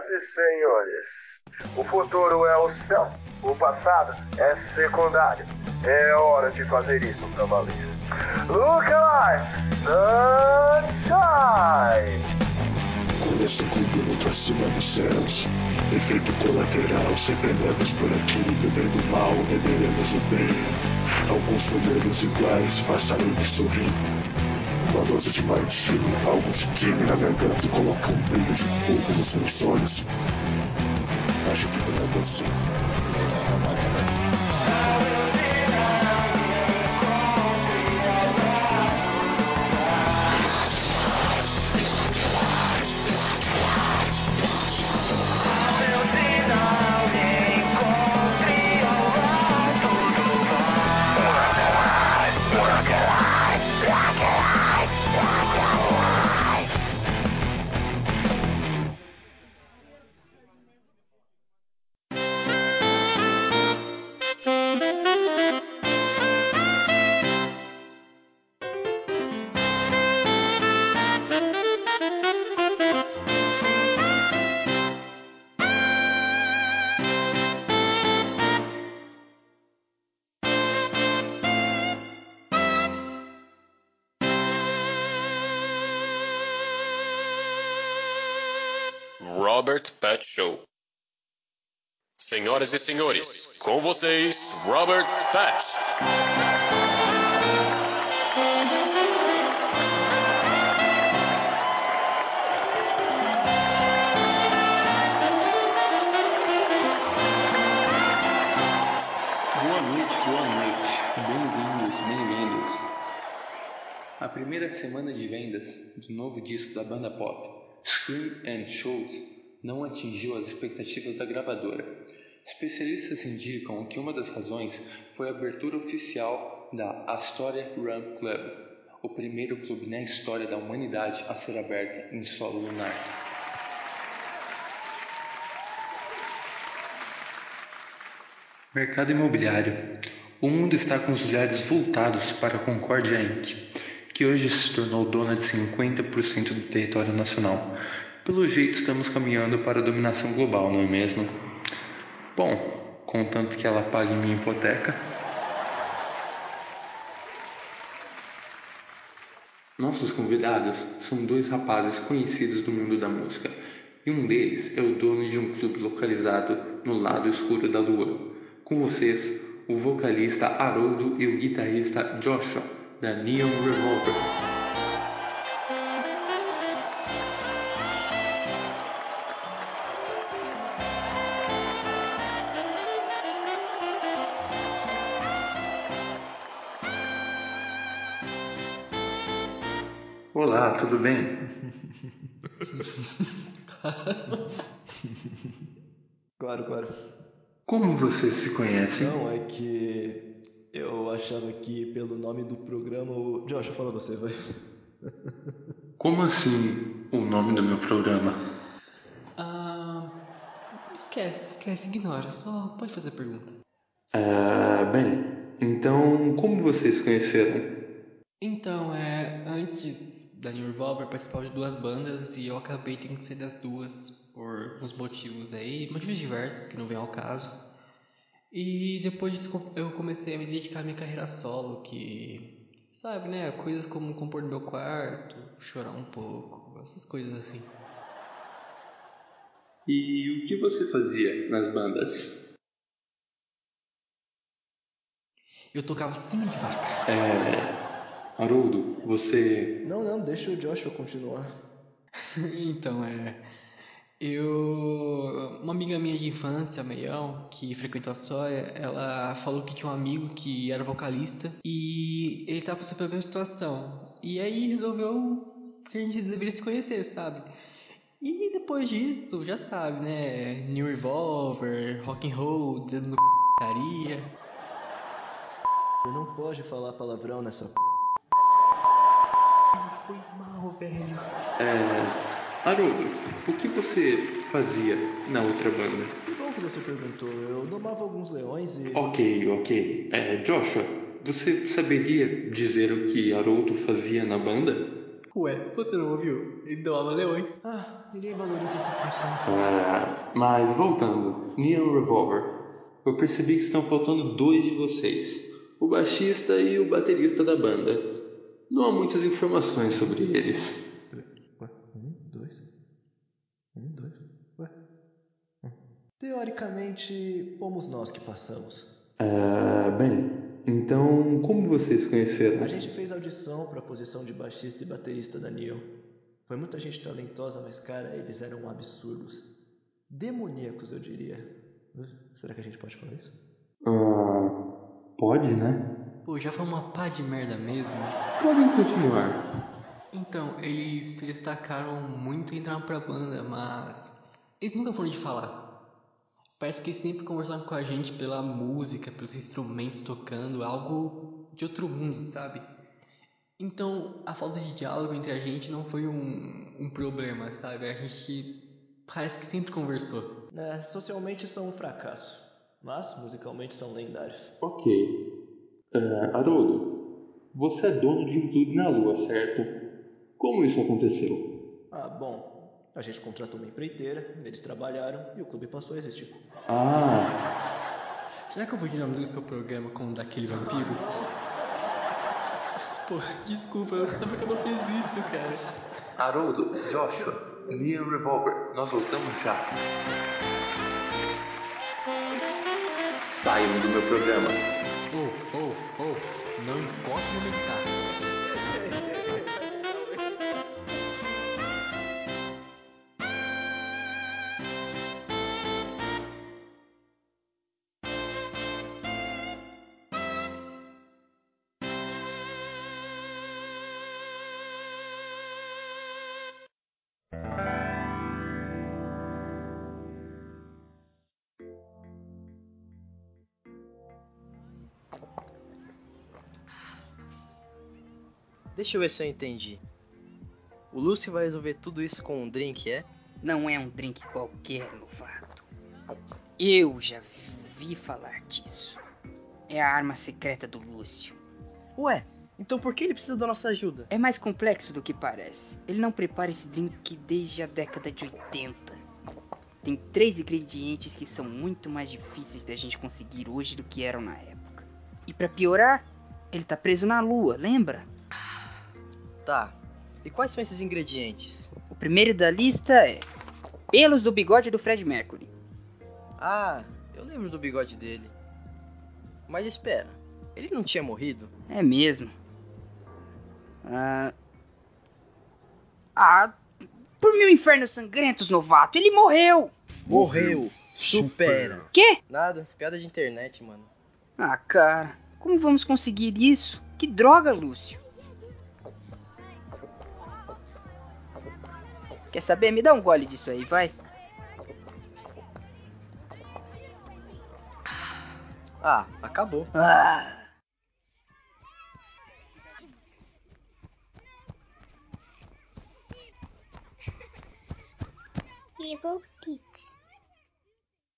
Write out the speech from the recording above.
Senhoras e senhores, o futuro é o céu, o passado é secundário. É hora de fazer isso pra valer. Look alive, sunshine! Começa cuidando pra cima dos céus. Efeito colateral, sempre andamos por aqui, bebendo mal, venderemos o bem. Alguns modelos iguais, faça ele sorrir. Uma dose de mais algo de time na garganta e coloca um brilho de fogo nos meus olhos. Não é você. Robert Pet Show. Senhoras e senhores, com vocês, Robert bem-vindos. A primeira semana de vendas do novo disco da banda pop, Scream and Shout, não atingiu as expectativas da gravadora. Especialistas indicam que uma das razões foi a abertura oficial da Astoria Run Club, o primeiro clube na história da humanidade a ser aberto em solo lunar. Mercado imobiliário. O mundo está com os olhares voltados para a Concordia Inc., que hoje se tornou dona de 50% do território nacional. Pelo jeito, estamos caminhando para a dominação global, não é mesmo? Bom, contanto que ela pague minha hipoteca. Nossos convidados são dois rapazes conhecidos do mundo da música, e um deles é o dono de um clube localizado no lado escuro da lua. Com vocês, o vocalista Haroldo e o guitarrista Joshua, da Neon Revolver. Olá, tudo bem? Claro, claro. Como vocês se conhecem? Não, é que eu achava que pelo nome do programa o. Josh, fala você, vai. Como assim o nome do meu programa? Ah, esquece, esquece, ignora. Só pode fazer pergunta. Ah, bem, então como vocês se conheceram? Então, é. Antes da New Revolver, participava de duas bandas e eu acabei tendo que sair das duas por uns motivos aí, motivos diversos que não vem ao caso. E depois disso eu comecei a me dedicar à minha carreira solo, que. Sabe, né? Coisas como compor no meu quarto, chorar um pouco, essas coisas assim. E o que você fazia nas bandas? Eu tocava cima de vaca. É. Haroldo, você. Não, não, deixa o Joshua continuar. então, é. Eu. Uma amiga minha de infância, Meião, que frequentou a Sória, ela falou que tinha um amigo que era vocalista e ele tava passando pela mesma situação. E aí resolveu que a gente deveria se conhecer, sabe? E depois disso, já sabe, né? New Revolver, rock and roll, dedo no c****aria. Não pode falar palavrão nessa p. Foi mal, velho. É. Haroldo, o que você fazia na outra banda? Que bom que você perguntou. Eu domava alguns leões e. Ok, ok. É, Joshua, você saberia dizer o que Haroldo fazia na banda? Ué, você não ouviu? Ele doava leões. Ah, ninguém valoriza essa função. Ah, mas voltando, Neon Revolver. Eu percebi que estão faltando dois de vocês: o baixista e o baterista da banda. Não há muitas informações sobre eles. Ué, um, dois. Um, dois. Ué. Hum. Teoricamente, fomos nós que passamos. Ah, bem, então como vocês conheceram? A gente fez audição para a posição de baixista e baterista da Neon. Foi muita gente talentosa, mas cara, eles eram absurdos. Demoníacos, eu diria. Será que a gente pode falar isso? Ah, pode, né? Pô, já foi uma pá de merda mesmo. Podem continuar. Então, eles se destacaram muito e entraram pra banda, mas eles nunca foram de falar. Parece que eles sempre conversaram com a gente pela música, pelos instrumentos tocando, algo de outro mundo, sabe? Então, a falta de diálogo entre a gente não foi um, um problema, sabe? A gente parece que sempre conversou. É, socialmente são um fracasso, mas musicalmente são lendários. Ok. Ah, Haroldo, você é dono de um clube na Lua, certo? Como isso aconteceu? Ah, bom, a gente contratou uma empreiteira, eles trabalharam e o clube passou a existir. Ah, Será que eu vou dinamizar o seu programa como daquele vampiro? Pô, desculpa, eu sabia que eu não fiz isso, cara. Haroldo, Joshua, Neon Revolver, nós voltamos já. Saiam do meu programa. Oh, oh, oh, não encoste no meu Deixa eu ver se eu entendi. O Lúcio vai resolver tudo isso com um drink, é? Não é um drink qualquer, novato. Eu já vi falar disso. É a arma secreta do Lúcio. Ué, então por que ele precisa da nossa ajuda? É mais complexo do que parece. Ele não prepara esse drink desde a década de 80. Tem três ingredientes que são muito mais difíceis da gente conseguir hoje do que eram na época. E pra piorar, ele tá preso na lua, lembra? Tá. E quais são esses ingredientes? O primeiro da lista é pelos do bigode do Fred Mercury. Ah, eu lembro do bigode dele. Mas espera, ele não tinha morrido? É mesmo. Ah, ah por mil infernos sangrentos, novato, ele morreu! Morreu! Supera! Quê? Nada, piada de internet, mano. Ah, cara, como vamos conseguir isso? Que droga, Lúcio! Quer saber? Me dá um gole disso aí, vai. Ah, acabou. Ah.